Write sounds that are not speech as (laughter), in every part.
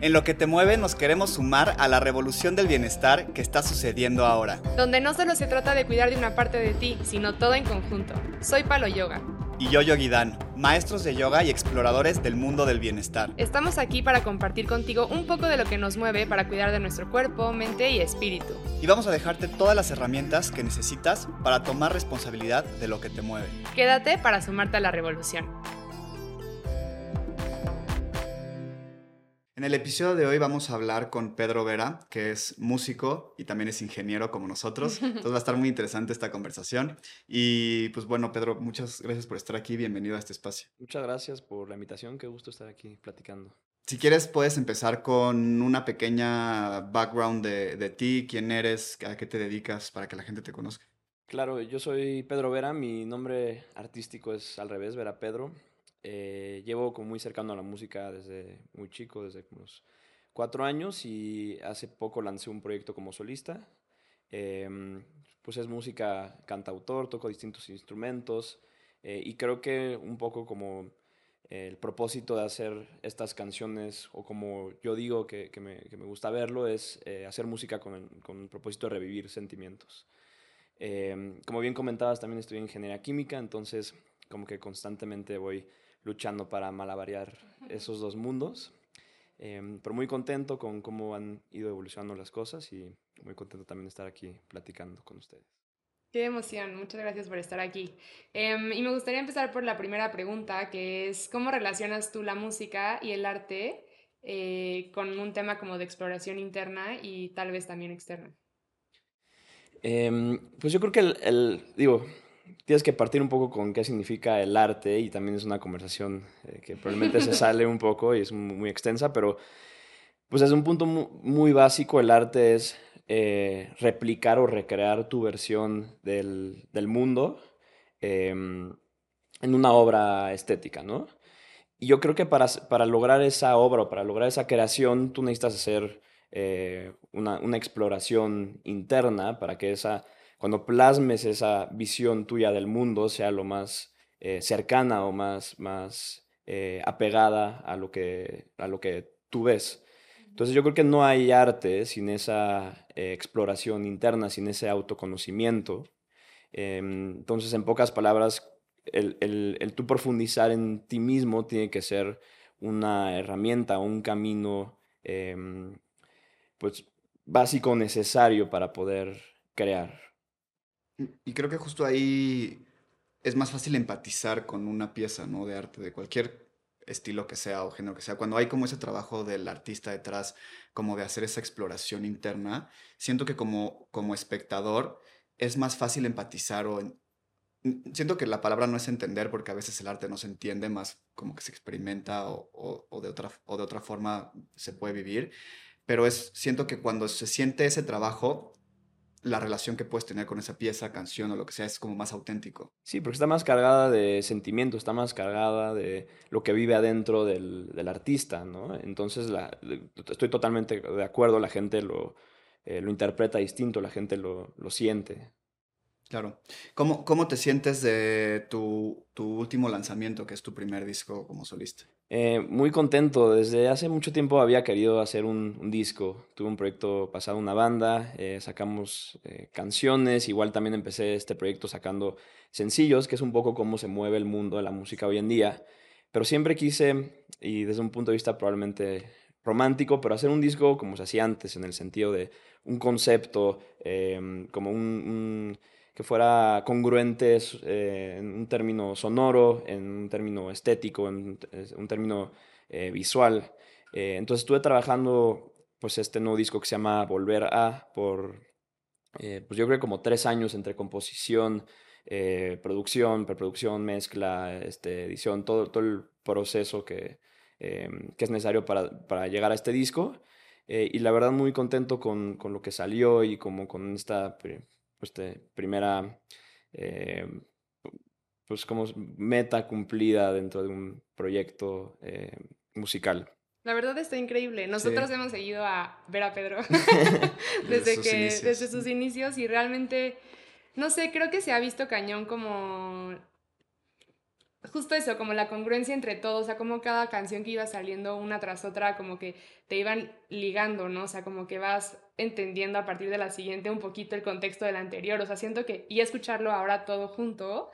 En lo que te mueve nos queremos sumar a la revolución del bienestar que está sucediendo ahora. Donde no solo se trata de cuidar de una parte de ti, sino todo en conjunto. Soy Palo Yoga. Y yo Yogi Dan, maestros de yoga y exploradores del mundo del bienestar. Estamos aquí para compartir contigo un poco de lo que nos mueve para cuidar de nuestro cuerpo, mente y espíritu. Y vamos a dejarte todas las herramientas que necesitas para tomar responsabilidad de lo que te mueve. Quédate para sumarte a la revolución. En el episodio de hoy vamos a hablar con Pedro Vera, que es músico y también es ingeniero como nosotros. (laughs) Entonces va a estar muy interesante esta conversación. Y pues bueno, Pedro, muchas gracias por estar aquí. Bienvenido a este espacio. Muchas gracias por la invitación. Qué gusto estar aquí platicando. Si quieres, puedes empezar con una pequeña background de, de ti, quién eres, a qué te dedicas, para que la gente te conozca. Claro, yo soy Pedro Vera. Mi nombre artístico es al revés, Vera Pedro. Eh, llevo como muy cercano a la música desde muy chico, desde unos cuatro años y hace poco lancé un proyecto como solista. Em, pues es música cantautor, toco distintos instrumentos eh, y creo que un poco como el propósito de hacer estas canciones, o como yo digo que, que, me, que me, gusta verlo, es eh, hacer música con el, con el, propósito de revivir sentimientos. Eh, como bien comentabas, también en ingeniería química, entonces como que constantemente voy luchando para malavariar esos dos mundos. Eh, pero muy contento con cómo han ido evolucionando las cosas y muy contento también de estar aquí platicando con ustedes. Qué emoción, muchas gracias por estar aquí. Eh, y me gustaría empezar por la primera pregunta, que es, ¿cómo relacionas tú la música y el arte eh, con un tema como de exploración interna y tal vez también externa? Em, pues yo creo que el, el digo, tienes que partir un poco con qué significa el arte y también es una conversación eh, que probablemente se sale un poco y es muy extensa, pero pues desde un punto muy, básico el arte es eh, replicar o recrear tu versión del, del mundo eh, en una obra estética, ¿no? Y yo creo que para, para lograr esa obra o para lograr esa creación tú necesitas hacer eh, una, una exploración interna para que esa cuando plasmes esa visión tuya del mundo sea lo más eh, cercana o más, más eh, apegada a lo, que, a lo que tú ves. Entonces yo creo que no hay arte sin esa eh, exploración interna, sin ese autoconocimiento. Em, entonces, en pocas palabras, el, el, el, tú profundizar en ti mismo tiene que ser una herramienta, un camino em, pues, básico necesario para poder crear. Y creo que justo ahí es más fácil empatizar con una pieza, ¿no? De arte, de cualquier estilo que sea o género que sea. Cuando hay como ese trabajo del artista detrás, como de hacer esa exploración interna, siento que como, como espectador es más fácil empatizar o... En, siento que la palabra no es entender porque a veces el arte no se entiende, más como que se experimenta o, o, o de, otra, o de otra forma se puede vivir. Pero es, siento que cuando se siente ese trabajo, la relación que puedes tener con esa pieza, canción o lo que sea es como más auténtico. Sí, porque está más cargada de sentimiento, está más cargada de lo que vive adentro del, del artista, ¿no? Entonces la, estoy totalmente de acuerdo, la gente lo, eh, lo interpreta distinto, la gente lo, lo siente. Claro. ¿Cómo, ¿Cómo te sientes de tu, tu, último lanzamiento, que es tu primer disco como solista? Eh, muy contento. Desde hace mucho tiempo había querido hacer un, disco. Tuve un proyecto pasado, una banda, eh, sacamos eh, canciones. Igual también empecé este proyecto sacando sencillos, que es un poco cómo se mueve el mundo de la música hoy en día. Pero siempre quise, y desde un punto de vista probablemente romántico, pero hacer un disco como se hacía antes, en el sentido de un concepto, como un que fuera congruente eh, en un término sonoro, en un término estético, en un término eh, visual. Eh, entonces estuve trabajando pues este nuevo disco que se llama Volver a por eh, pues yo creo como tres años entre composición, eh, producción, preproducción, mezcla, este, edición, todo, todo el proceso que, que es necesario para, para, llegar a este disco. y la verdad muy contento con, con, lo que salió y como con esta pues, de primera, eh, pues como meta cumplida dentro de un proyecto eh, musical. La verdad está increíble. Nosotros sí. hemos seguido a ver a Pedro (laughs) (laughs) desde, que, inicios. desde sus inicios y realmente, no sé, creo que se ha visto cañón como justo eso, como la congruencia entre todos, o sea, como cada canción que iba saliendo una tras otra, como que te iban ligando, ¿no? O sea, como que vas entendiendo a partir de la siguiente un poquito el contexto de la anterior, o sea, siento que, y escucharlo ahora todo junto,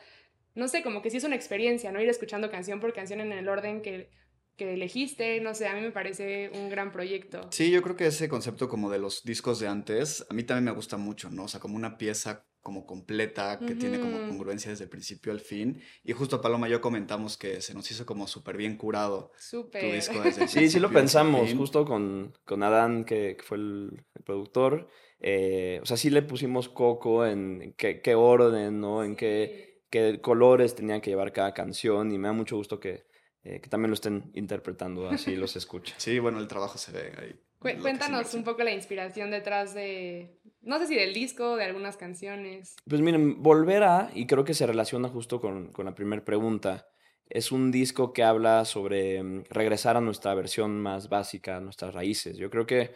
no sé, como que sí es una experiencia, ¿no? Ir escuchando canción por canción en el orden que, que elegiste, no sé, a mí me parece un gran proyecto. Sí, yo creo que ese concepto como de los discos de antes, a mí también me gusta mucho, ¿no? O sea, como una pieza como completa, que tiene como congruencia desde el principio al fin. Y justo Paloma y yo comentamos que se nos hizo como súper bien curado tu disco (laughs) desde el Sí, sí lo pensamos, justo con, con Adán, que, que fue el, el productor. eh, o sea, sí le pusimos coco en qué, qué orden, ¿no? En qué, qué colores tenía que llevar cada canción. Y me da mucho gusto que, eh, que también lo estén interpretando así, los escucha. (laughs) Sí, bueno, el trabajo se ve ahí. Cu- Cuéntanos un poco la inspiración detrás de, no sé si del disco, de algunas canciones. Pues miren, Volver a, y creo que se relaciona justo con, con la primera pregunta, es un disco que habla sobre mm, regresar a nuestra versión más básica, a nuestras raíces. Yo creo que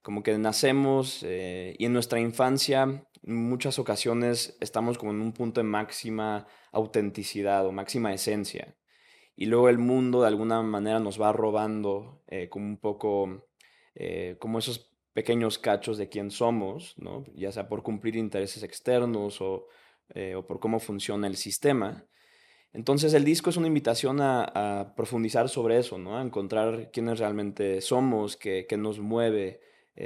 como que nacemos eh, y en nuestra infancia, en muchas ocasiones estamos como en un punto de máxima autenticidad o máxima esencia. Y luego el mundo de alguna manera nos va robando eh, como un poco, eh, como esos pequeños cachos de quién somos, ¿no? Ya sea por cumplir intereses externos o, eh, o por cómo funciona el sistema. Entonces el disco es una invitación a, profundizar sobre eso, ¿no? A encontrar quiénes realmente somos, qué, nos mueve,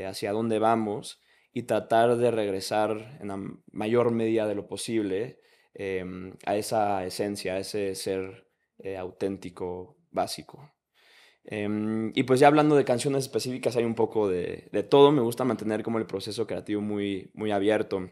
hacia dónde vamos y tratar de regresar en la mayor medida de lo posible em, a esa esencia, a ese ser eh, auténtico, básico. Em, y pues ya hablando de canciones específicas, hay un poco de, de todo. Me gusta mantener como el proceso creativo muy, muy abierto.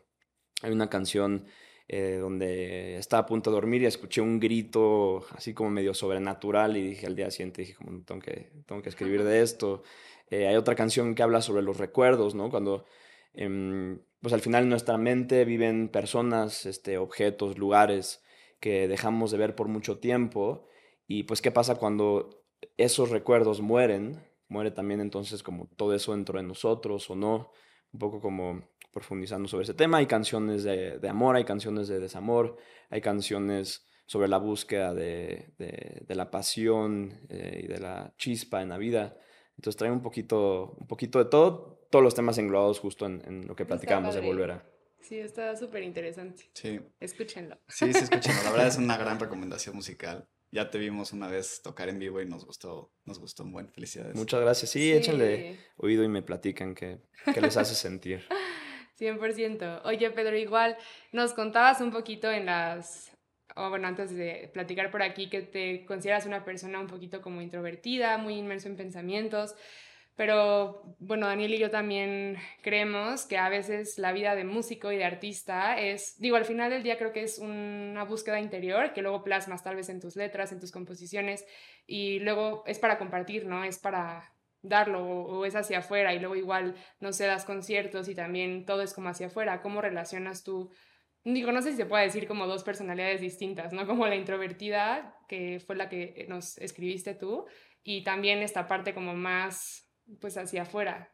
Hay una canción eh, donde estaba a punto de dormir y escuché un grito así como medio sobrenatural y dije al día siguiente, dije como tengo que, tengo que escribir de esto. Eh, hay otra canción que habla sobre los recuerdos, ¿no? Cuando, em, pues al final en nuestra mente viven personas, este, objetos, lugares que dejamos de ver por mucho tiempo y pues qué pasa cuando esos recuerdos mueren, muere también entonces como todo eso dentro de nosotros o no, un poco como profundizando sobre ese tema. Hay canciones de, de amor, hay canciones de desamor, hay canciones sobre la búsqueda de, de, de la pasión eh, y de la chispa en la vida. Entonces trae un poquito, un poquito de todo, todos los temas englobados justo en, en lo que Está platicábamos de volver a. Sí, está súper interesante. Sí, Escúchenlo. sí, sí, escúchenlo. La verdad es una (laughs) gran recomendación musical. Ya te vimos una vez tocar en vivo y nos gustó, nos gustó un buen. Felicidades. Muchas gracias. Sí, échenle oído y me platican qué, qué les hace sentir. (laughs) 100%. Oye, Pedro, igual nos contabas un poquito en las, o bueno, antes de platicar por aquí, que te consideras una persona un poquito como introvertida, muy inmerso en pensamientos, pero bueno, Daniel y yo también creemos que a veces la vida de músico y de artista es, digo, al final del día creo que es una búsqueda interior que luego plasmas tal vez en tus letras, en tus composiciones y luego es para compartir, ¿no? Es para darlo o, es hacia afuera y luego igual, no sé, das conciertos y también todo es como hacia afuera. ¿Cómo relacionas tú? Digo, no sé si se puede decir como dos personalidades distintas, ¿no? Como la introvertida, que fue la que nos escribiste tú, y también esta parte como más, pues hacia afuera.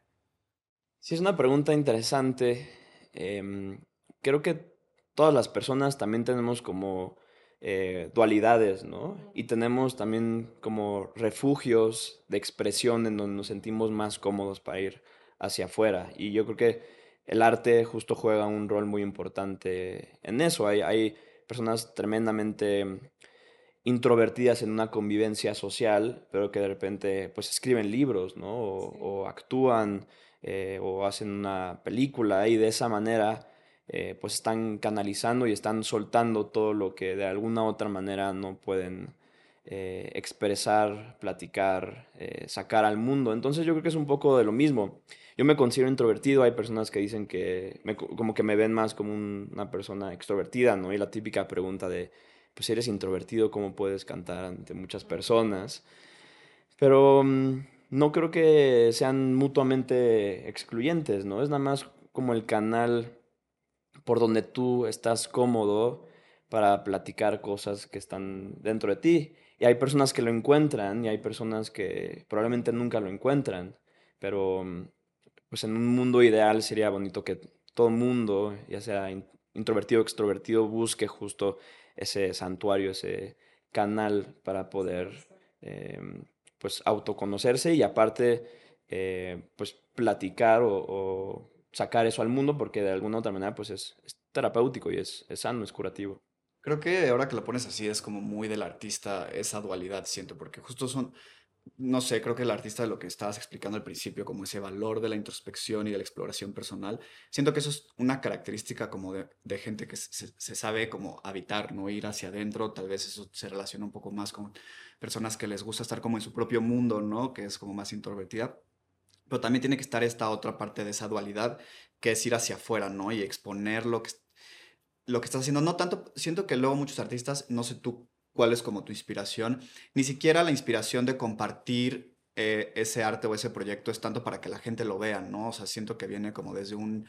Sí, es una pregunta interesante. Em, creo que todas las personas también tenemos como eh, dualidades, ¿no? Y tenemos también como refugios de expresión en donde nos sentimos más cómodos para ir hacia afuera. Y yo creo que el arte justo juega un rol muy importante en eso. Hay, hay personas tremendamente introvertidas en una convivencia social, pero que de repente pues escriben libros, ¿no? O, Sí. o actúan eh, o hacen una película y de esa manera eh, pues están canalizando y están soltando todo lo que de alguna u otra manera no pueden eh, expresar, platicar, sacar al mundo. Entonces yo creo que es un poco de lo mismo. Yo me considero introvertido, hay personas que dicen que me co- como que me ven más como un- una persona extrovertida, ¿no? Y la típica pregunta de, pues si eres introvertido, ¿cómo puedes cantar ante muchas personas? Pero mm, no creo que sean mutuamente excluyentes, ¿no? Es nada más como el canal por donde tú estás cómodo para platicar cosas que están dentro de ti. Y hay personas que lo encuentran y hay personas que probablemente nunca lo encuentran. Pero mm, pues en un mundo ideal sería bonito que todo mundo, ya sea in- introvertido o extrovertido, busque justo ese santuario, ese canal para poder em, pues autoconocerse y aparte eh, pues platicar o, sacar eso al mundo porque de alguna otra manera pues es, terapéutico y es, es sano, es curativo. Creo que ahora que lo pones así es como muy del artista esa dualidad, siento, porque justo son, no sé, creo que el artista de lo que estabas explicando al principio, como ese valor de la introspección y de la exploración personal, siento que eso es una característica como de, gente que se, se, sabe como habitar, no ir hacia adentro, tal vez eso se relaciona un poco más con personas que les gusta estar como en su propio mundo, ¿no? Que es como más introvertida. Pero también tiene que estar esta otra parte de esa dualidad, que es ir hacia afuera, ¿no? Y exponer lo que, lo que estás haciendo. No tanto, siento que luego muchos artistas, no sé tú cuál es como tu inspiración, ni siquiera la inspiración de compartir eh, ese arte o ese proyecto es tanto para que la gente lo vea, ¿no? O sea, siento que viene como desde un,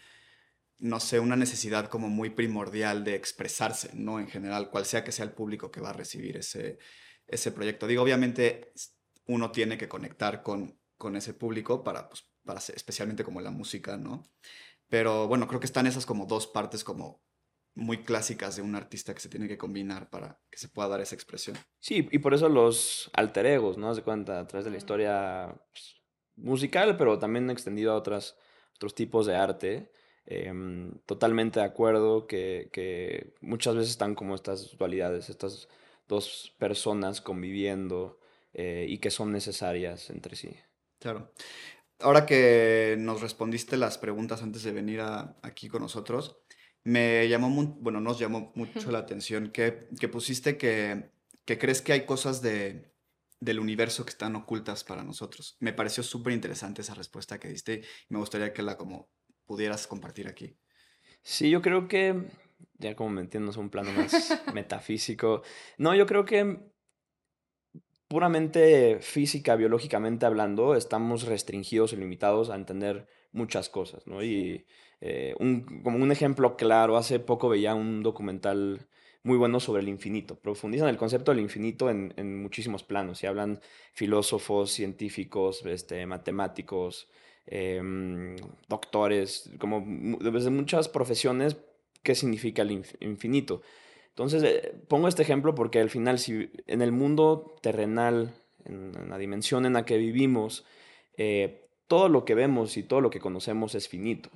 no sé, una necesidad como muy primordial de expresarse, ¿no? En general, cual sea que sea el público que va a recibir ese, ese proyecto. Digo, obviamente uno tiene que conectar con, con ese público para, pues, para especialmente como la música, ¿no? Pero bueno, creo que están esas como dos partes como muy clásicas de un artista que se tiene que combinar para que se pueda dar esa expresión. Sí, y por eso los alter egos, ¿no? Se cuenta a través de la historia pues, musical, pero también extendido a otras, otros tipos de arte. Em, totalmente de acuerdo que, que, muchas veces están como estas dualidades, estas dos personas conviviendo eh, y que son necesarias entre sí. Claro. Ahora que nos respondiste las preguntas antes de venir aquí con nosotros, me llamó, bueno, nos llamó mucho la atención que, que pusiste que, que, crees que hay cosas de, del universo que están ocultas para nosotros. Me pareció súper interesante esa respuesta que diste y me gustaría que la como pudieras compartir aquí. Sí, yo creo que, ya como me entiendes, un plano más (laughs) metafísico. No, yo creo que puramente física, biológicamente hablando, estamos restringidos y limitados a entender muchas cosas, ¿no? Y eh, un, como un ejemplo claro, hace poco veía un documental muy bueno sobre el infinito. Profundizan el concepto del infinito en, en muchísimos planos y hablan filósofos, científicos, este, matemáticos, em, doctores, como desde muchas profesiones, qué significa el infinito. Entonces, eh, pongo este ejemplo porque al final, si en el mundo terrenal, en, la dimensión en la que vivimos, eh, todo lo que vemos y todo lo que conocemos es finito.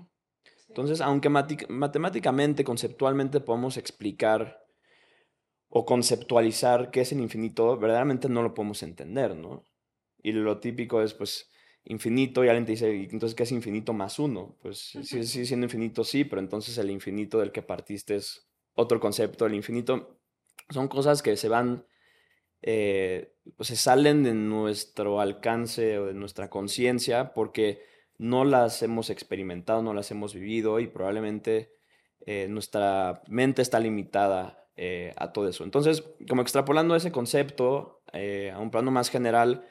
Entonces, aunque matemáticamente, conceptualmente podemos explicar o conceptualizar qué es el infinito, verdaderamente no lo podemos entender, ¿no? Y lo típico es, pues, infinito, y alguien te dice, entonces, ¿qué es infinito más uno? Pues, sí, sí, siendo infinito, sí, pero entonces el infinito del que partiste es otro concepto, el infinito. Son cosas que se van, eh, se salen de nuestro alcance o de nuestra conciencia porque no las hemos experimentado, no las hemos vivido y probablemente eh, nuestra mente está limitada eh, a todo eso. Entonces, como extrapolando ese concepto a un plano más general,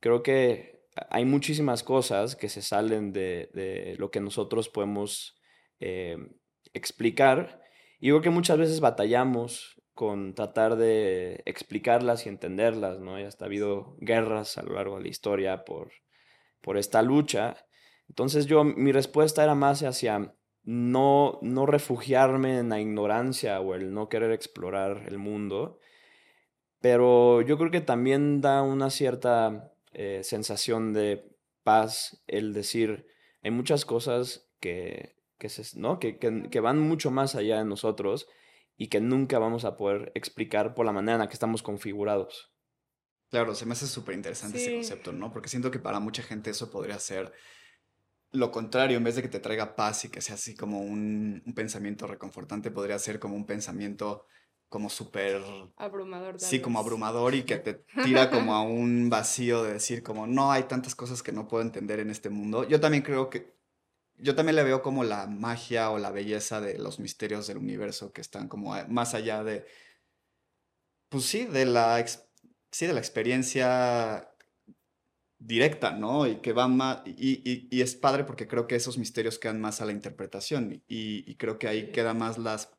creo que hay muchísimas cosas que se salen de, lo que nosotros podemos explicar y creo que muchas veces batallamos con tratar de explicarlas y entenderlas, ¿no? Y hasta ha habido guerras a lo largo de la historia por, por esta lucha. Entonces yo, mi respuesta era más hacia no, no refugiarme en la ignorancia o el no querer explorar el mundo, pero yo creo que también da una cierta eh, sensación de paz el decir, hay muchas cosas que, que, ¿no? que, que, van mucho más allá de nosotros y que nunca vamos a poder explicar por la manera en la que estamos configurados. Claro, se me hace súper interesante ese concepto, ¿no? Porque siento que para mucha gente eso podría ser lo contrario, en vez de que te traiga paz y que sea así como un, pensamiento reconfortante, podría ser como un pensamiento como súper... Abrumador. Sí, como abrumador y que te tira como a un vacío de decir como, no, hay tantas cosas que no puedo entender en este mundo. Yo también creo que, yo también le veo como la magia o la belleza de los misterios del universo que están como más allá de, pues sí, de la, sí, de la experiencia directa, ¿no? Y que va más, y, y, es padre porque creo que esos misterios quedan más a la interpretación y, creo que ahí queda más las,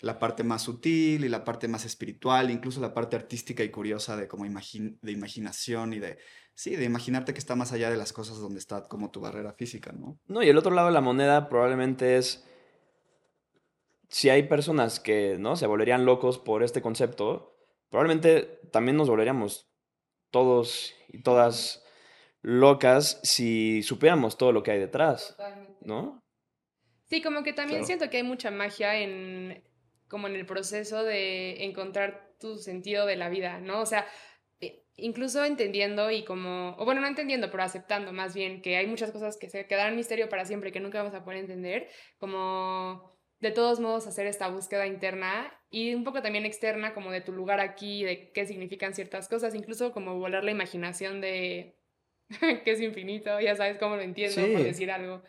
la parte más sutil y la parte más espiritual, incluso la parte artística y curiosa de como de imaginación y de, sí, de imaginarte que está más allá de las cosas donde está como tu barrera física, ¿no? No, y el otro lado de la moneda probablemente es, si hay personas que, ¿no? Se volverían locos por este concepto, probablemente también nos volveríamos todos y todas locas si supiéramos todo lo que hay detrás, ¿no? Sí, como que también siento que hay mucha magia en como en el proceso de encontrar tu sentido de la vida, ¿no? O sea, eh, incluso entendiendo y como, o bueno, no entendiendo, pero aceptando más bien que hay muchas cosas que se quedarán misterio para siempre, que nunca vamos a poder entender, como de todos modos hacer esta búsqueda interna y un poco también externa, como de tu lugar aquí, de qué significan ciertas cosas, incluso como volar la imaginación de (laughs) que es infinito, ya sabes cómo lo entiendo, por decir algo.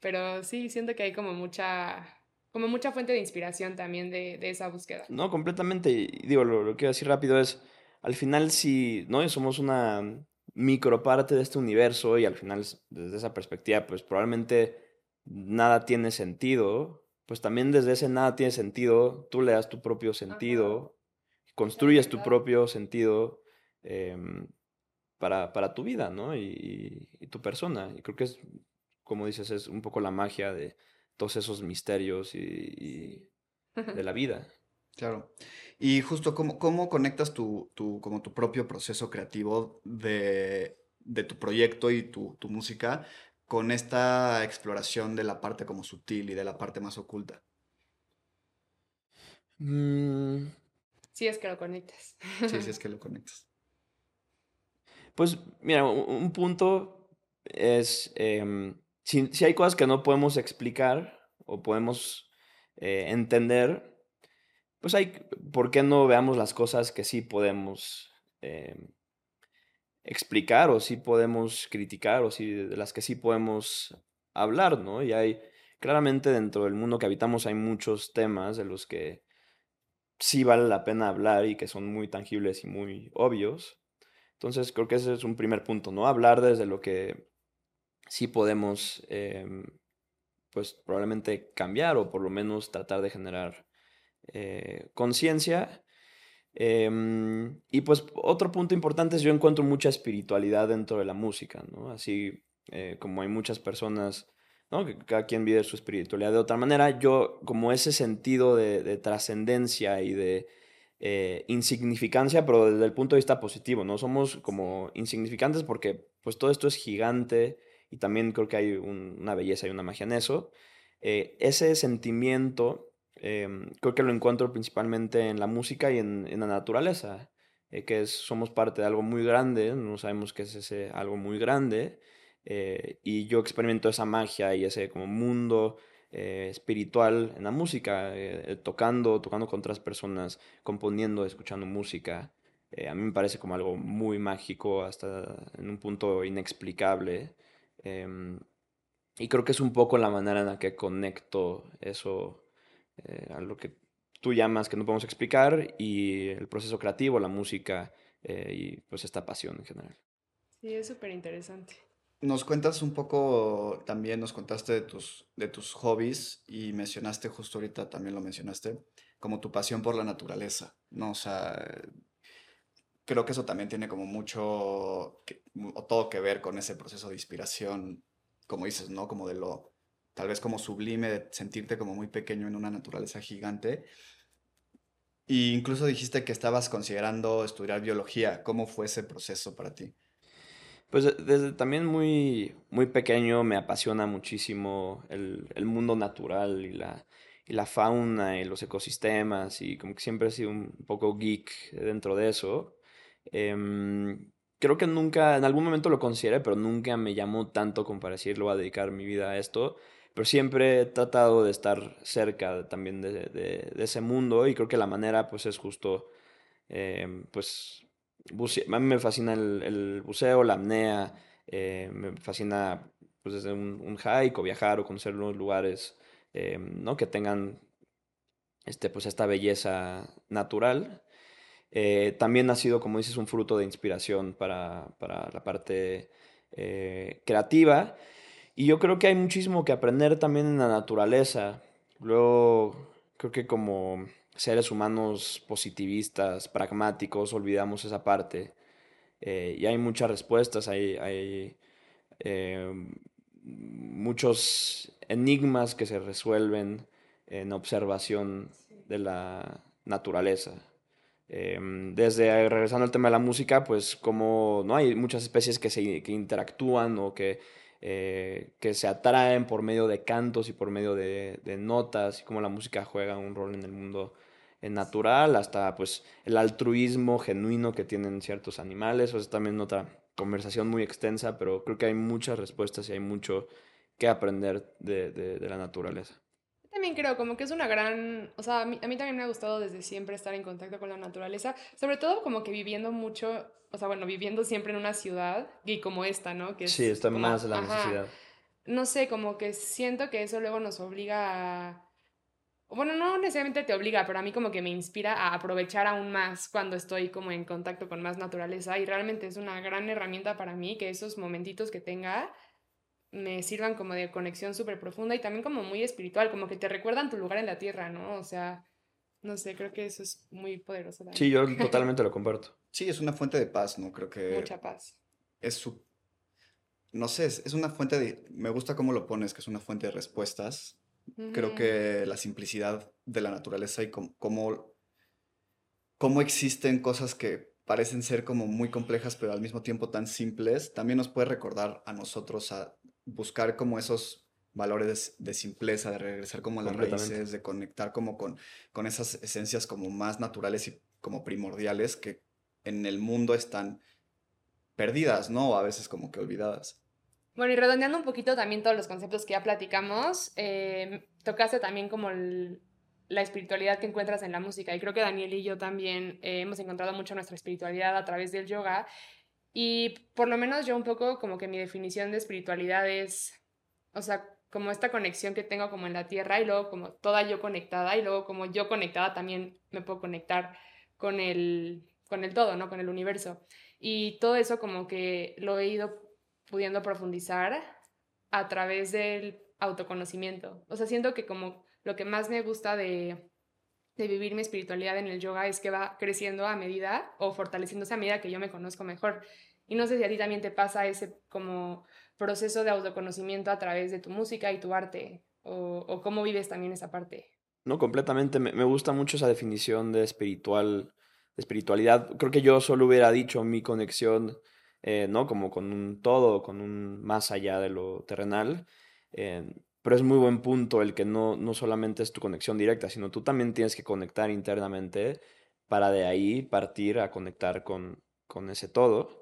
Pero sí, siento que hay como mucha, como mucha fuente de inspiración también de, de esa búsqueda. No, completamente. Y digo, lo, lo que quiero decir rápido es, al final si, ¿no? Somos una micro parte de este universo y al final desde esa perspectiva, pues probablemente nada tiene sentido, pues también desde ese nada tiene sentido, tú le das tu propio sentido, construyes tu propio sentido em, para, para, tu vida, ¿no? Y, y, tu persona. Y creo que es, como dices, es un poco la magia de todos esos misterios y, y de la (laughs) vida. Claro. Y justo, ¿cómo, cómo conectas tu, tu, como tu propio proceso creativo de, de tu proyecto y tu, tu, música con esta exploración de la parte como sutil y de la parte más oculta? Mm. Sí, es que lo conectas. Sí, sí, es (laughs) que lo conectas. Pues mira, un punto es, em, si, si, hay cosas que no podemos explicar o podemos eh, entender, pues hay, ¿por qué no veamos las cosas que sí podemos em, explicar o sí podemos criticar o sí, de las que sí podemos hablar, ¿no? Y hay, claramente dentro del mundo que habitamos hay muchos temas de los que sí vale la pena hablar y que son muy tangibles y muy obvios. Entonces creo que ese es un primer punto, ¿no? Hablar desde lo que sí podemos, em, pues probablemente cambiar o por lo menos tratar de generar eh, conciencia. Em, y pues otro punto importante es yo encuentro mucha espiritualidad dentro de la música. Así eh, como hay muchas personas, ¿no? Que cada quien vive su espiritualidad de otra manera, yo como ese sentido de, trascendencia y de eh, insignificancia, pero desde el punto de vista positivo, ¿no? Somos como insignificantes porque pues todo esto es gigante y también creo que hay una belleza y una magia en eso. ese sentimiento Em, creo que lo encuentro principalmente en la música y en, en la naturaleza, eh, que es, somos parte de algo muy grande, no sabemos qué es ese algo muy grande, eh, y yo experimento esa magia y ese como mundo eh, espiritual en la música, tocando, tocando con otras personas, componiendo, escuchando música. a mí me parece como algo muy mágico, hasta en un punto inexplicable. Em, y creo que es un poco la manera en la que conecto eso eh, a lo que tú llamas que no podemos explicar y el proceso creativo, la música eh, y pues esta pasión en general. Sí, es súper interesante. Nos cuentas un poco, también nos contaste de tus, de tus hobbies y mencionaste, justo ahorita también lo mencionaste, como tu pasión por la naturaleza, ¿no? O sea, creo que eso también tiene como mucho, o todo que ver con ese proceso de inspiración, como dices, ¿no? Como de lo tal vez como sublime, de sentirte como muy pequeño en una naturaleza gigante. Incluso dijiste que estabas considerando estudiar biología. ¿Cómo fue ese proceso para ti? Pues desde también muy, muy pequeño me apasiona muchísimo el, el mundo natural y la, y la fauna y los ecosistemas y como que siempre he sido un poco geek dentro de eso. Em, creo que nunca, en algún momento lo consideré, pero nunca me llamó tanto como para a dedicar mi vida a esto pero siempre he tratado de estar cerca también de, de, ese mundo y creo que la manera pues es justo, eh, pues a mí me fascina el, buceo, la apnea, eh, me fascina pues desde un, un, hike o viajar o conocer nuevos lugares, eh, ¿no? Que tengan este, pues esta belleza natural. También ha sido, como dices, un fruto de inspiración para, para la parte creativa. Y yo creo que hay muchísimo que aprender también en la naturaleza. Luego, creo que como seres humanos positivistas, pragmáticos, olvidamos esa parte. Eh, y hay muchas respuestas, hay, hay eh, muchos enigmas que se resuelven en observación de la naturaleza. Em, desde regresando al tema de la música, pues como no hay muchas especies que, se, que interactúan o que, eh, que se atraen por medio de cantos y por medio de, notas y cómo la música juega un rol en el mundo eh, natural, hasta pues el altruismo genuino que tienen ciertos animales, o también otra conversación muy extensa, pero creo que hay muchas respuestas y hay mucho que aprender de, de, de la naturaleza también creo como que es una gran, o sea, a mí, a mí, también me ha gustado desde siempre estar en contacto con la naturaleza, sobre todo como que viviendo mucho, o sea, bueno, viviendo siempre en una ciudad y como esta, ¿no? Que sí, está más la necesidad. no sé, como que siento que eso luego nos obliga a... Bueno, no necesariamente te obliga, pero a mí como que me inspira a aprovechar aún más cuando estoy como en contacto con más naturaleza y realmente es una gran herramienta para mí que esos momentitos que tenga me sirvan como de conexión súper profunda y también como muy espiritual, como que te recuerdan tu lugar en la tierra, ¿no? O sea, no sé, creo que eso es muy poderoso. Sí, yo (laughs) totalmente lo comparto. Sí, es una fuente de paz, ¿no? Creo que... Mucha paz. Es su... No sé, es, una fuente de... Me gusta cómo lo pones, que es una fuente de respuestas. Creo que la simplicidad de la naturaleza y cómo, cómo existen cosas que parecen ser como muy complejas, pero al mismo tiempo tan simples, también nos puede recordar a nosotros a buscar como esos valores de simpleza, de regresar como a las raíces, de conectar como con, con esas esencias como más naturales y como primordiales que en el mundo están perdidas, ¿no? O a veces como que olvidadas. Bueno, y redondeando un poquito también todos los conceptos que ya platicamos, eh, tocaste también como la espiritualidad que encuentras en la música. Y creo que Daniel y yo también eh, hemos encontrado mucho nuestra espiritualidad a través del yoga. Y por lo menos yo un poco como que mi definición de espiritualidad es, o sea, como esta conexión que tengo como en la tierra y luego como toda yo conectada y luego como yo conectada también me puedo conectar con el, con el todo, ¿no? Con el universo. Y todo eso como que lo he ido pudiendo profundizar a través del autoconocimiento. O sea, siento que como lo que más me gusta de, de vivir mi espiritualidad en el yoga es que va creciendo a medida o fortaleciéndose a medida que yo me conozco mejor. Y no sé si a ti también te pasa ese como proceso de autoconocimiento a través de tu música y tu arte, o, cómo vives también esa parte. No, completamente. Me, gusta mucho esa definición de espiritual, espiritualidad. Creo que yo solo hubiera dicho mi conexión, eh, ¿no? Como con un todo, con un más allá de lo terrenal. Eh, pero es muy buen punto el que no, no solamente es tu conexión directa, sino tú también tienes que conectar internamente para de ahí partir a conectar con, con ese todo.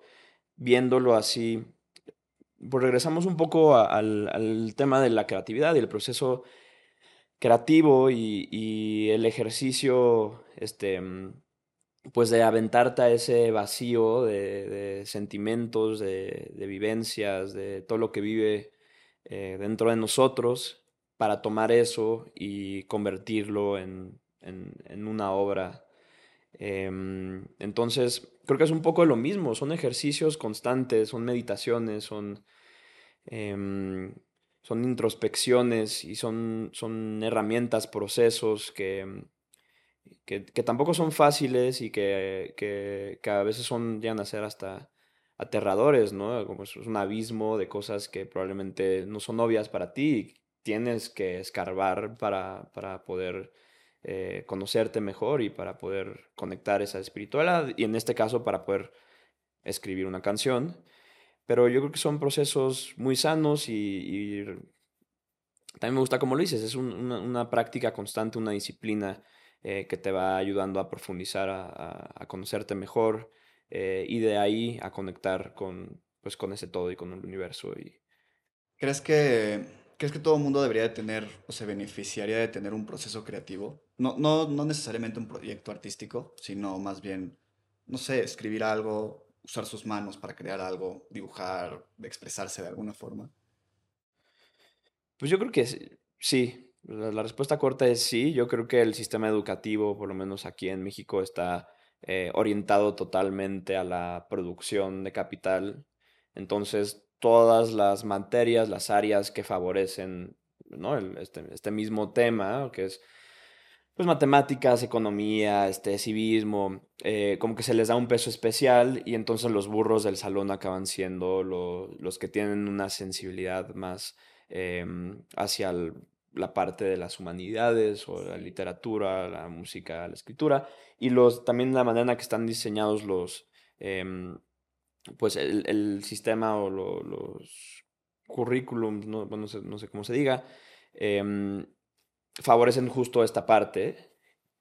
Viéndolo así, pues regresamos un poco al, tema de la creatividad y el proceso creativo y, el ejercicio, este, pues de aventarte a ese vacío de, sentimientos, de, vivencias, de todo lo que vive eh, dentro de nosotros, para tomar eso y convertirlo en, en una obra. Em, entonces, creo que es un poco lo mismo, son ejercicios constantes, son meditaciones, son, em, son introspecciones y son, son herramientas, procesos que, que, tampoco son fáciles y que, que, a veces son, llegan a ser hasta aterradores, ¿no? Como es un abismo de cosas que probablemente no son obvias para ti y tienes que escarbar para, para poder eh, conocerte mejor y para poder conectar esa espiritualidad y en este caso para poder escribir una canción. Pero yo creo que son procesos muy sanos y, también me gusta como lo dices, es una, práctica constante, una disciplina eh, que te va ayudando a profundizar, a, conocerte mejor eh, y de ahí a conectar con, pues, con ese todo y con el universo. Y... ¿Crees que ¿Crees que todo el mundo debería de tener o se beneficiaría de tener un proceso creativo? No, no, no necesariamente un proyecto artístico, sino más bien, no sé, escribir algo, usar sus manos para crear algo, dibujar, expresarse de alguna forma. Pues yo creo que sí. La, respuesta corta es sí. Yo creo que el sistema educativo, por lo menos aquí en México, está eh, orientado totalmente a la producción de capital. Entonces, todas las materias, las áreas que favorecen ¿no? este, este, mismo tema, que es pues matemáticas, economía, este, civismo, eh, como que se les da un peso especial y entonces los burros del salón acaban siendo los que tienen una sensibilidad más em, hacia la parte de las humanidades o la literatura, la música, la escritura, y los, también la manera en la que están diseñados los, em, pues el, sistema o los currículums, no, no, sé, no, sé, cómo se diga, em, favorecen justo esta parte.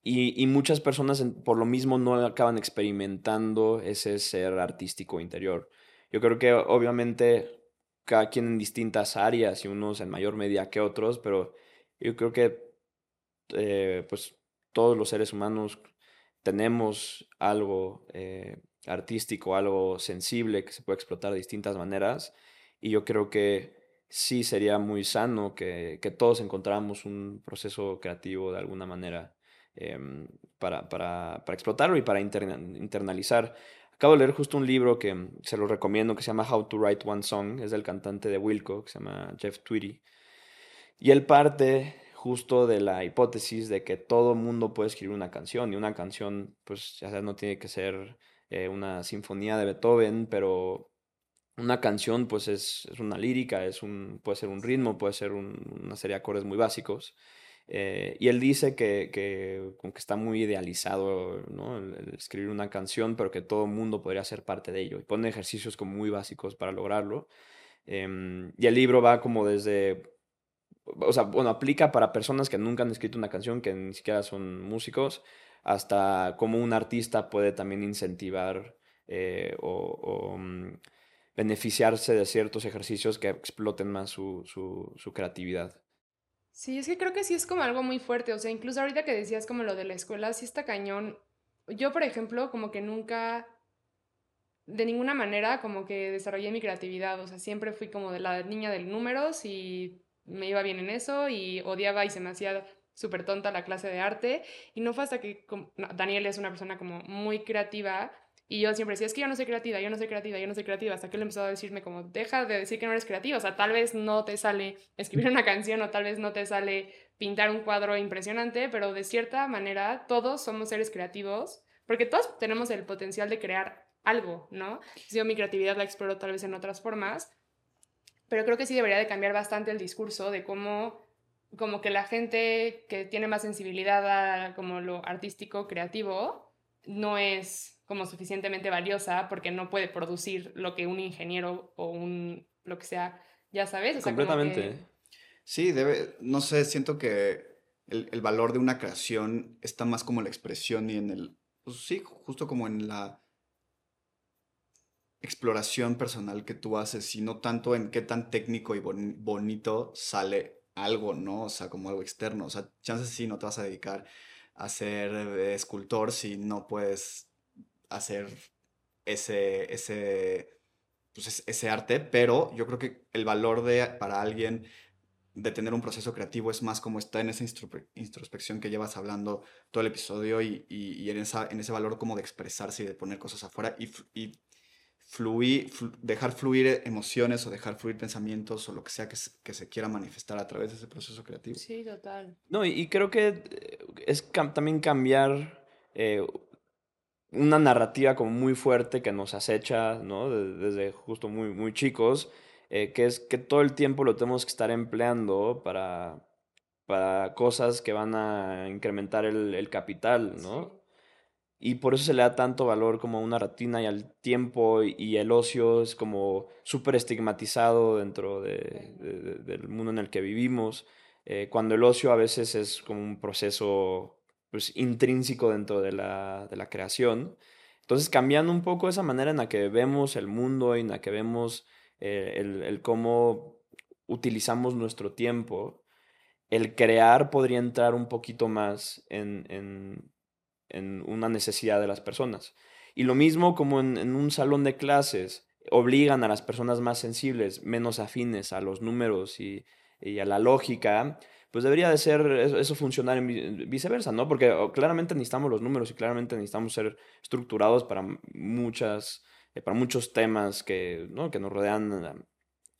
Y, y muchas personas por lo mismo no acaban experimentando ese ser artístico interior. Yo creo que obviamente cada quien en distintas áreas y unos en mayor medida que otros, pero yo creo que eh, pues todos los seres humanos tenemos algo eh, artístico, algo sensible que se puede explotar de distintas maneras y yo creo que sí sería muy sano que, que todos encontráramos un proceso creativo de alguna manera em, para, para, para, explotarlo y para internalizar. Acabo de leer justo un libro que se lo recomiendo que se llama How to Write One Song, es del cantante de Wilco, que se llama Jeff Tweedy. Y él parte justo de la hipótesis de que todo mundo puede escribir una canción y una canción, pues ya sea, no tiene que ser eh, una sinfonía de Beethoven, pero una canción pues es, es, una lírica, es un, puede ser un ritmo, puede ser una serie de acordes muy básicos. Eh, y él dice que, que, que, está muy idealizado ¿no? escribir una canción, pero que todo mundo podría ser parte de ello. Y pone ejercicios como muy básicos para lograrlo. Em, y el libro va como desde, o sea, bueno, aplica para personas que nunca han escrito una canción, que ni siquiera son músicos, hasta cómo un artista puede también incentivar eh, o, mm, beneficiarse de ciertos ejercicios que exploten más su, su, su creatividad. Sí, es que creo que sí es como algo muy fuerte, o sea, incluso ahorita que decías como lo de la escuela, sí está cañón. Yo, por ejemplo, como que nunca, de ninguna manera, como que desarrollé mi creatividad, o sea, siempre fui como de la niña del números y me iba bien en eso y odiaba y se me hacía súper tonta la clase de arte y no fue hasta que Daniel es una persona como muy creativa y yo siempre decía, es que yo no soy creativa, yo no soy creativa, yo no soy creativa, hasta que él empezó a decirme como, deja de decir que no eres creativa, o sea, tal vez no te sale escribir (laughs) una canción o tal vez no te sale pintar un cuadro impresionante, pero de cierta manera todos somos seres creativos, porque todos tenemos el potencial de crear algo, ¿no? Yo mi creatividad la exploro tal vez en otras formas, pero creo que sí debería de cambiar bastante el discurso de cómo como que la gente que tiene más sensibilidad a como lo artístico, creativo, no es como suficientemente valiosa porque no puede producir lo que un ingeniero o un lo que sea, ya sabes. Completamente. Sí, debe, no sé, siento que el, valor de una creación está más como la expresión y en el, pues sí, justo como en la exploración personal que tú haces y no tanto en qué tan técnico y bonito sale algo, ¿no? O sea, como algo externo. O sea, chances sí no te vas a dedicar a ser eh, escultor si no puedes hacer ese, ese, pues ese arte, pero yo creo que el valor de, para alguien de tener un proceso creativo es más como está en esa introspección que llevas hablando todo el episodio y, y, en, esa, en ese valor como de expresarse y de poner cosas afuera y, y fluir, dejar fluir emociones o dejar fluir pensamientos o lo que sea que se, que se quiera manifestar a través de ese proceso creativo. Sí, total. No, y, creo que eh, es también cambiar eh, una narrativa como muy fuerte que nos acecha, ¿no? Desde justo muy, muy chicos, eh, que es que todo el tiempo lo tenemos que estar empleando para, para cosas que van a incrementar el, el capital, ¿no? Y por eso se le da tanto valor como a una ratina y al tiempo y, el ocio es como súper estigmatizado dentro de, del mundo en el que vivimos, eh, cuando el ocio a veces es como un proceso pues, intrínseco dentro de la, de la creación. Entonces, cambiando un poco esa manera en la que vemos el mundo y en la que vemos eh, el, el, cómo utilizamos nuestro tiempo, el crear podría entrar un poquito más en, en, en una necesidad de las personas. Y lo mismo como en, un salón de clases, obligan a las personas más sensibles, menos afines a los números y, a la lógica, pues debería de ser eso, funcionar en viceversa, ¿no? Porque oh, claramente necesitamos los números y claramente necesitamos ser estructurados para muchas, eh, para muchos temas que, ¿no? que nos rodean en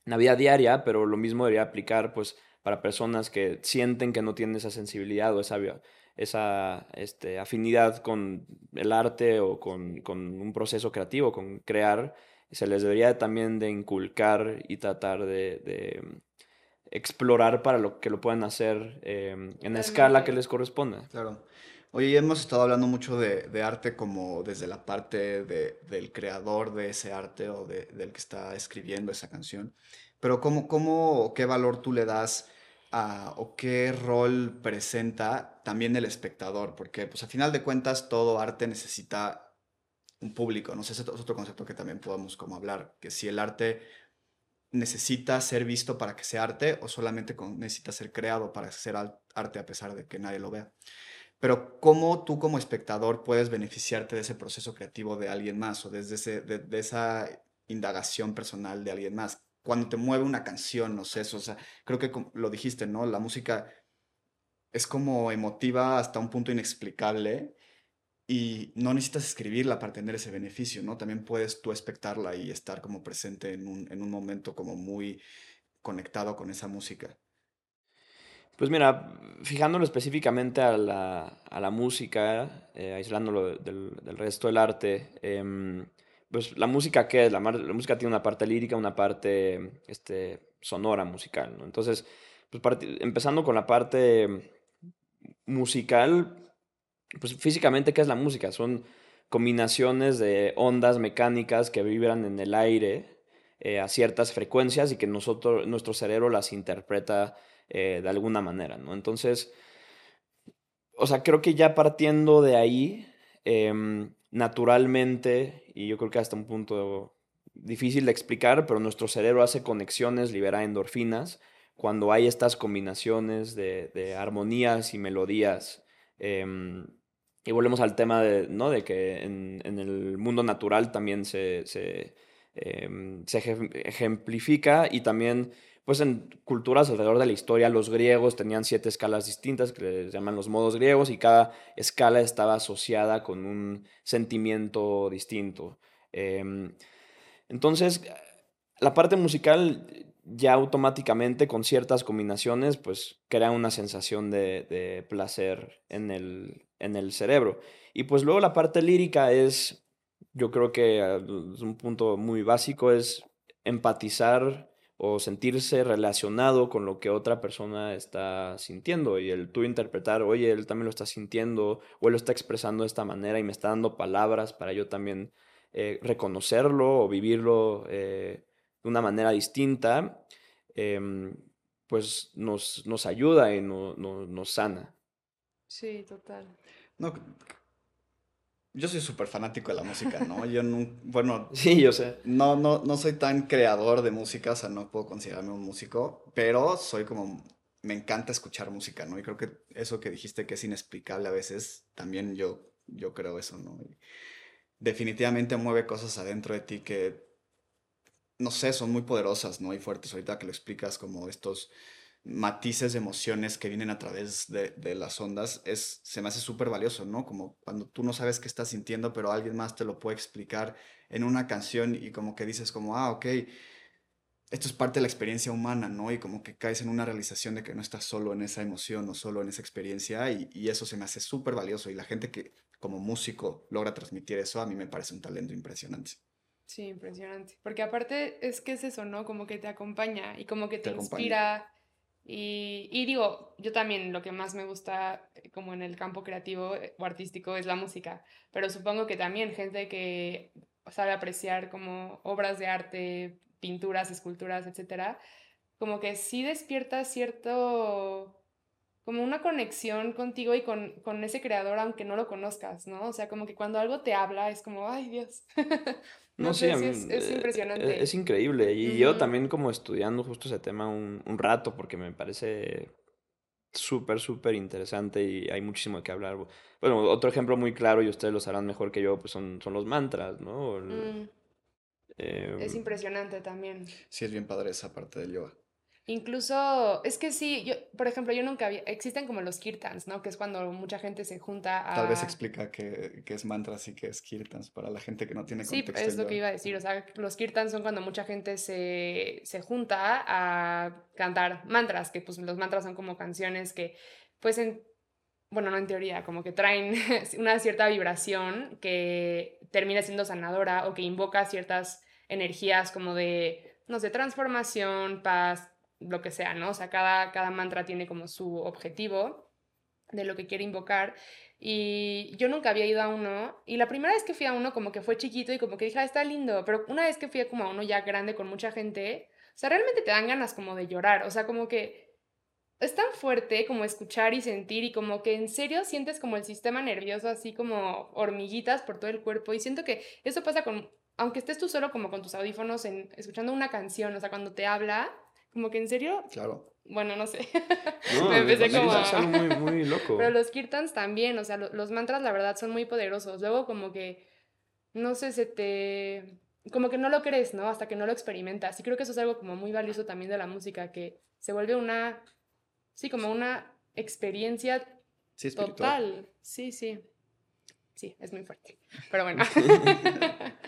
la, vida diaria, pero lo mismo debería aplicar, pues, para personas que sienten que no tienen esa sensibilidad o esa, esa este, afinidad con el arte o con, con un proceso creativo, con crear, se les debería también de inculcar y tratar de explorar para lo que lo puedan hacer em, en la escala que les corresponda. Claro. Oye, hemos estado hablando mucho de, arte como desde la parte del creador de ese arte o del que está escribiendo esa canción, pero ¿cómo, cómo qué valor tú le das a, o qué rol presenta también el espectador? Porque pues a final de cuentas todo arte necesita un público, no ese es otro concepto que también podemos como hablar, que si el arte necesita ser visto para que sea arte o solamente necesita ser creado para ser arte a pesar de que nadie lo vea pero cómo tú como espectador puedes beneficiarte de ese proceso creativo de alguien más o desde ese, de, esa indagación personal de alguien más. Cuando te mueve una canción, no sé, eso, o sea, creo que lo dijiste, ¿no? La música es como emotiva hasta un punto inexplicable y no necesitas escribirla para tener ese beneficio, ¿no? También puedes tú espectarla y estar como presente en un, en un momento como muy conectado con esa música. Pues mira, fijándolo específicamente a la, a la música, eh, aislándolo del, resto del arte, em, pues la música, ¿qué es? La, música tiene una parte lírica, una parte este, sonora musical, ¿no? Entonces, pues empezando con la parte musical, pues físicamente, ¿qué es la música? Son combinaciones de ondas mecánicas que vibran en el aire eh, a ciertas frecuencias y que nosotros, nuestro cerebro las interpreta eh, de alguna manera, ¿no? Entonces, o sea, creo que ya partiendo de ahí, em, naturalmente, y yo creo que hasta un punto difícil de explicar, pero nuestro cerebro hace conexiones, libera endorfinas, cuando hay estas combinaciones de, armonías y melodías. Em, y volvemos al tema de, ¿no? de que en, el mundo natural también se, se, em, se ejemplifica y también pues en culturas alrededor de la historia, los griegos tenían siete escalas distintas que les llaman los modos griegos y cada escala estaba asociada con un sentimiento distinto. Em, entonces, la parte musical ya automáticamente con ciertas combinaciones, pues crea una sensación de, placer en el, en el cerebro. Y pues luego la parte lírica es, yo creo que es un punto muy básico, es empatizar o sentirse relacionado con lo que otra persona está sintiendo y el tú interpretar, oye, él también lo está sintiendo o él lo está expresando de esta manera y me está dando palabras para yo también eh, reconocerlo o vivirlo eh, de una manera distinta, em, pues nos, nos ayuda y no, nos sana. Sí, total. No, yo soy súper fanático de la música, ¿no? Yo no, bueno... (laughs) Sí, yo sé. No, no, no soy tan creador de música, o sea, no puedo considerarme un músico, pero soy como... Me encanta escuchar música, ¿no? Y creo que eso que dijiste que es inexplicable a veces, también yo, yo creo eso, ¿no? definitivamente mueve cosas adentro de ti que, no sé, son muy poderosas, ¿no? Y fuertes. Ahorita que lo explicas como estos matices de emociones que vienen a través de, las ondas, es, se me hace súper valioso, ¿no? Como cuando tú no sabes qué estás sintiendo, pero alguien más te lo puede explicar en una canción y como que dices como, ah, ok, esto es parte de la experiencia humana, ¿no? Y como que caes en una realización de que no estás solo en esa emoción o solo en esa experiencia y, y eso se me hace súper valioso y la gente que como músico logra transmitir eso, a mí me parece un talento impresionante. Sí, impresionante. Porque aparte es que es eso, ¿no? Como que te acompaña y como que te, inspira. Y, digo, yo también lo que más me gusta eh, como en el campo creativo eh, o artístico es la música, pero supongo que también gente que sabe apreciar como obras de arte, pinturas, esculturas, etcétera, como que sí despierta cierto, como una conexión contigo y con, con ese creador aunque no lo conozcas, ¿no? O sea, como que cuando algo te habla es como, ay Dios. (laughs) No, sé, es, eh, impresionante. Es, increíble. Y yo también como estudiando justo ese tema un, un rato porque me parece súper, súper interesante y hay muchísimo de qué hablar. Bueno, otro ejemplo muy claro, y ustedes lo sabrán mejor que yo, pues son, son los mantras, ¿no? Mm. es em, impresionante también. Sí, es bien padre esa parte del yoga. Incluso, es que sí, yo, por ejemplo, yo nunca había, existen como los kirtans, ¿no? Que es cuando mucha gente se junta a... Tal vez explica qué, es mantras y qué es kirtans para la gente que no tiene contexto. Sí, es lo que iba a decir, o sea, los kirtans son cuando mucha gente se, se junta a cantar mantras, que pues los mantras son como canciones que, pues en, bueno, no en teoría, como que traen (laughs) una cierta vibración que termina siendo sanadora o que invoca ciertas energías como de, no sé, transformación, paz, lo que sea, ¿no? O sea, cada, cada mantra tiene como su objetivo de lo que quiere invocar. Y yo nunca había ido a uno. Y la primera vez que fui a uno, como que fue chiquito y como que dije, ah, está lindo. Pero una vez que fui como a uno ya grande con mucha gente, o sea, realmente te dan ganas como de llorar. O sea, como que es tan fuerte como escuchar y sentir y como que en serio sientes como el sistema nervioso así como hormiguitas por todo el cuerpo. Y siento que eso pasa con, aunque estés tú solo como con tus audífonos en, escuchando una canción, o sea, cuando te habla, como que en serio... Claro. Bueno, no sé. No, (laughs) me empecé como... Es algo muy, muy loco. Pero los kirtans también, o sea, los mantras la verdad son muy poderosos. Luego como que, no sé, se te... Como que no lo crees, ¿no? Hasta que no lo experimentas. Y creo que eso es algo como muy valioso también de la música, que se vuelve una... Sí, como una experiencia total. Sí, sí. Sí, es muy fuerte. Pero bueno. (laughs) (laughs)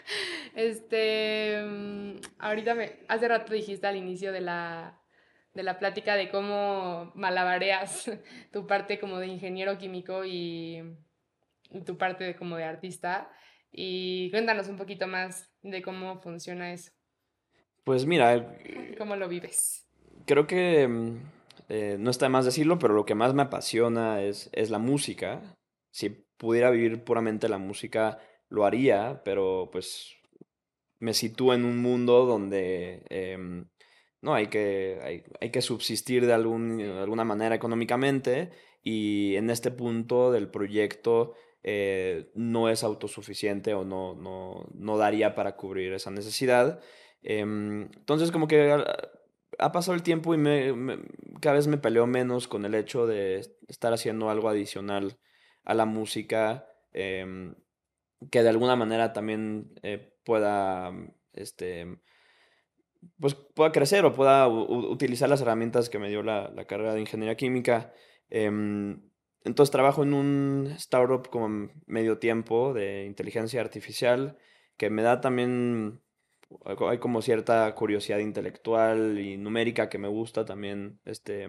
este, mm, ahorita me, hace rato dijiste al inicio de la, de la plática de cómo malabareas (laughs) tu parte como de ingeniero químico y, tu parte de como de artista. Y cuéntanos un poquito más de cómo funciona eso. Pues mira. ¿Cómo lo vives? Creo que mm, eh, no está de más decirlo, pero lo que más me apasiona es, es la música. Si pudiera vivir puramente la música, lo haría, pero pues me sitúo en un mundo donde em, no hay que, hay, que subsistir de, algún, alguna manera económicamente y en este punto del proyecto eh, no es autosuficiente o no, no, no, daría para cubrir esa necesidad. Em, entonces como que ha, pasado el tiempo y me, cada vez me peleo menos con el hecho de estar haciendo algo adicional a la música em, que de alguna manera también eh, pueda, este, pues pueda crecer o pueda utilizar las herramientas que me dio la, carrera de ingeniería química. Em, entonces trabajo en un startup como medio tiempo de inteligencia artificial que me da también, hay como cierta curiosidad intelectual y numérica que me gusta también, este,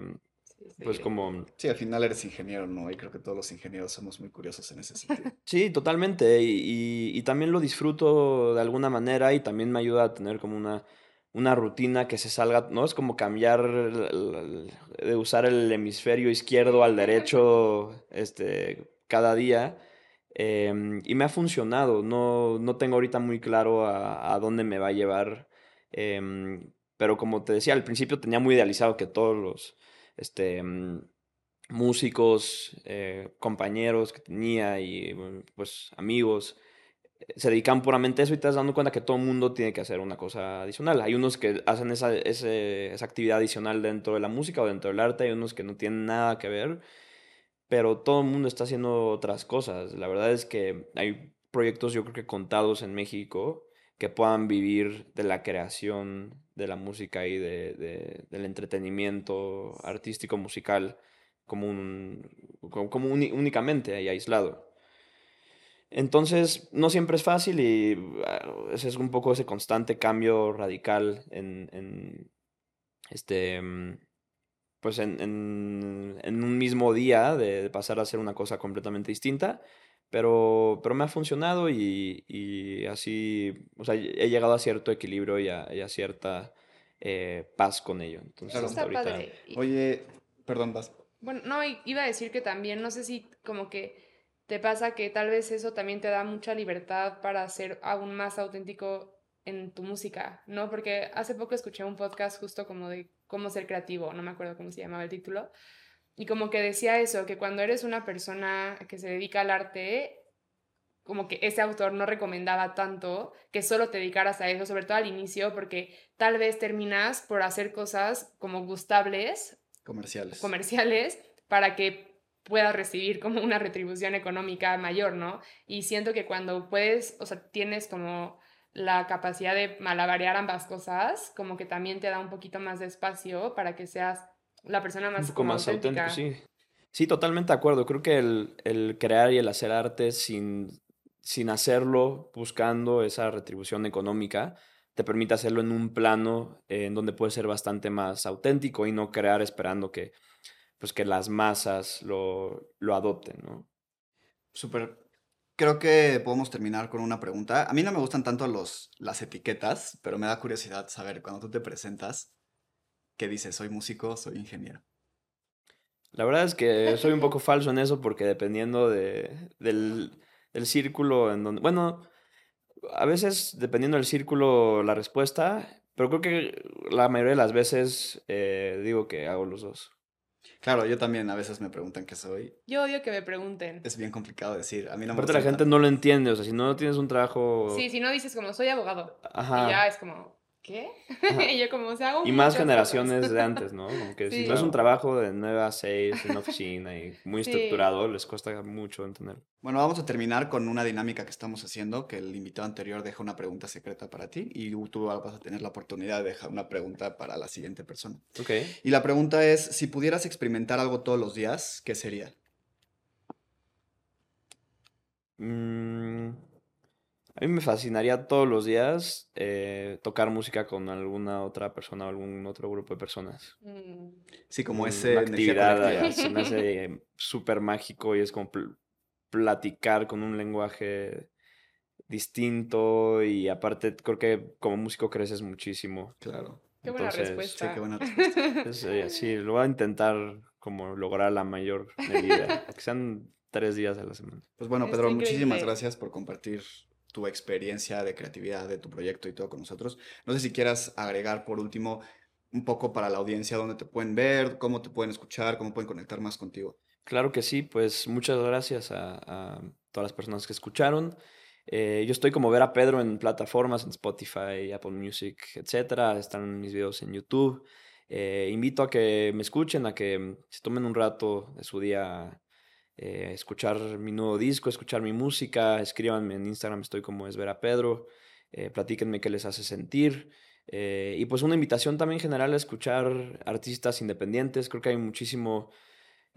pues como... Sí, al final eres ingeniero, ¿no? Y creo que todos los ingenieros somos muy curiosos en ese sentido. (laughs) Sí, totalmente. Y, y, también lo disfruto de alguna manera y también me ayuda a tener como una, una rutina que se salga, ¿no? Es como cambiar, de usar el hemisferio izquierdo al derecho (laughs) este, cada día. Em, y me ha funcionado. No, no tengo ahorita muy claro a, a dónde me va a llevar. Em, pero como te decía, al principio tenía muy idealizado que todos los este, mm, músicos, eh, compañeros que tenía y pues amigos eh, se dedican puramente a eso y te das dando cuenta que todo el mundo tiene que hacer una cosa adicional. Hay unos que hacen esa, esa actividad adicional dentro de la música o dentro del arte, hay unos que no tienen nada que ver, pero todo el mundo está haciendo otras cosas. La verdad es que hay proyectos yo creo que contados en México que puedan vivir de la creación de la música y de, del entretenimiento artístico musical como, un, como, únicamente y aislado. Entonces, no siempre es fácil y ah, ese es un poco ese constante cambio radical en, en este, mm, pues en, en, un mismo día de pasar a ser una cosa completamente distinta. Pero, pero me ha funcionado y, y así, o sea, he llegado a cierto equilibrio y a, y a cierta eh, paz con ello. Entonces, Está ahorita... padre. Oye, perdón, vas. Bueno, no, iba a decir que también, no sé si como que te pasa que tal vez eso también te da mucha libertad para ser aún más auténtico en tu música, ¿no? Porque hace poco escuché un podcast justo como de cómo ser creativo, no me acuerdo cómo se llamaba el título, y como que decía eso, que cuando eres una persona que se dedica al arte, como que ese autor no recomendaba tanto que solo te dedicaras a eso, sobre todo al inicio, porque tal vez terminas por hacer cosas como gustables. Comerciales. Comerciales, para que puedas recibir como una retribución económica mayor, ¿no? Y siento que cuando puedes, o sea, tienes como la capacidad de malabarear ambas cosas, como que también te da un poquito más de espacio para que seas la persona más, un más auténtico, sí. Sí, totalmente de acuerdo. Creo que el, crear y el hacer arte sin, sin hacerlo buscando esa retribución económica te permite hacerlo en un plano en donde puedes ser bastante más auténtico y no crear esperando que, pues, que las masas lo, lo adopten, ¿no? Súper. Creo que podemos terminar con una pregunta. A mí no me gustan tanto los, las etiquetas, pero me da curiosidad saber, cuando tú te presentas, que dice, soy músico, soy ingeniero? La verdad es que soy un poco falso en eso porque dependiendo de, del, del círculo en donde... Bueno, a veces dependiendo del círculo la respuesta, pero creo que la mayoría de las veces eh, digo que hago los dos. Claro, yo también a veces me preguntan qué soy. Yo odio que me pregunten. Es bien complicado decir. A mí no me Aparte la gente no lo entiende, o sea, si no tienes un trabajo... Sí, si no dices como soy abogado. Ajá. Y ya es como, ¿qué? Ajá. (laughs) y yo como, o sea, hago Y más generaciones cosas. de antes, ¿no? Como que si no es un trabajo de 9 a 6 en oficina y muy Sí. estructurado, les cuesta mucho entender. Bueno, vamos a terminar con una dinámica que estamos haciendo, que el invitado anterior deja una pregunta secreta para ti y tú vas a tener la oportunidad de dejar una pregunta para la siguiente persona. Ok. Y la pregunta es, si pudieras experimentar algo todos los días, ¿qué sería? Mm, a mí me fascinaría todos los días eh, tocar música con alguna otra persona o algún otro grupo de personas. Mm. Sí, como Mm, ese actividad se me hace súper mágico y es como pl- platicar con un lenguaje distinto y aparte creo que como músico creces muchísimo. Claro. Qué buena Entonces, respuesta. Sí, qué buena (laughs) respuesta. Entonces, eh, sí, lo voy a intentar como lograr la mayor medida, que sean tres días a la semana. Pues bueno, Pedro, muchísimas increíble. gracias por compartir tu experiencia de creatividad de tu proyecto y todo con nosotros. No sé si quieras agregar por último un poco para la audiencia dónde te pueden ver, cómo te pueden escuchar, cómo pueden conectar más contigo. Claro que sí, pues muchas gracias a, todas las personas que escucharon. Eh, yo estoy como ver a Pedro en plataformas, en Spotify, Apple Music, etcétera. Están mis videos en YouTube. Eh, invito a que me escuchen, a que se tomen un rato de su día eh, escuchar mi nuevo disco, escuchar mi música. Escríbanme en Instagram, estoy como es ver a Pedro. Eh, platíquenme qué les hace sentir. Eh, y pues una invitación también general a escuchar artistas independientes. Creo que hay muchísimo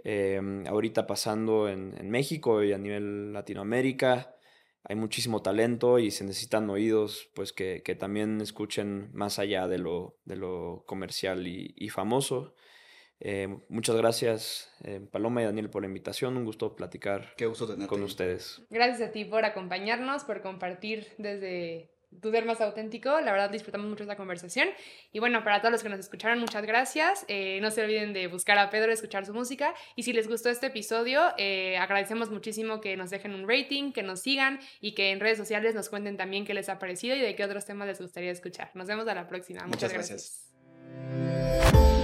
eh, ahorita pasando en, México y a nivel Latinoamérica. Hay muchísimo talento y se necesitan oídos pues que, que también escuchen más allá de lo, de lo comercial y famoso. Eh, muchas gracias eh, Paloma y Daniel por la invitación. Un gusto platicar Qué gusto tenerte. con ustedes. Gracias a ti por acompañarnos, por compartir desde tu ser más auténtico. La verdad disfrutamos mucho esta conversación. Y bueno, para todos los que nos escucharon, muchas gracias. Eh, no se olviden de buscar a Pedro, escuchar su música. Y si les gustó este episodio, eh, agradecemos muchísimo que nos dejen un rating, que nos sigan y que en redes sociales nos cuenten también qué les ha parecido y de qué otros temas les gustaría escuchar. Nos vemos a la próxima. Muchas, Muchas gracias. gracias.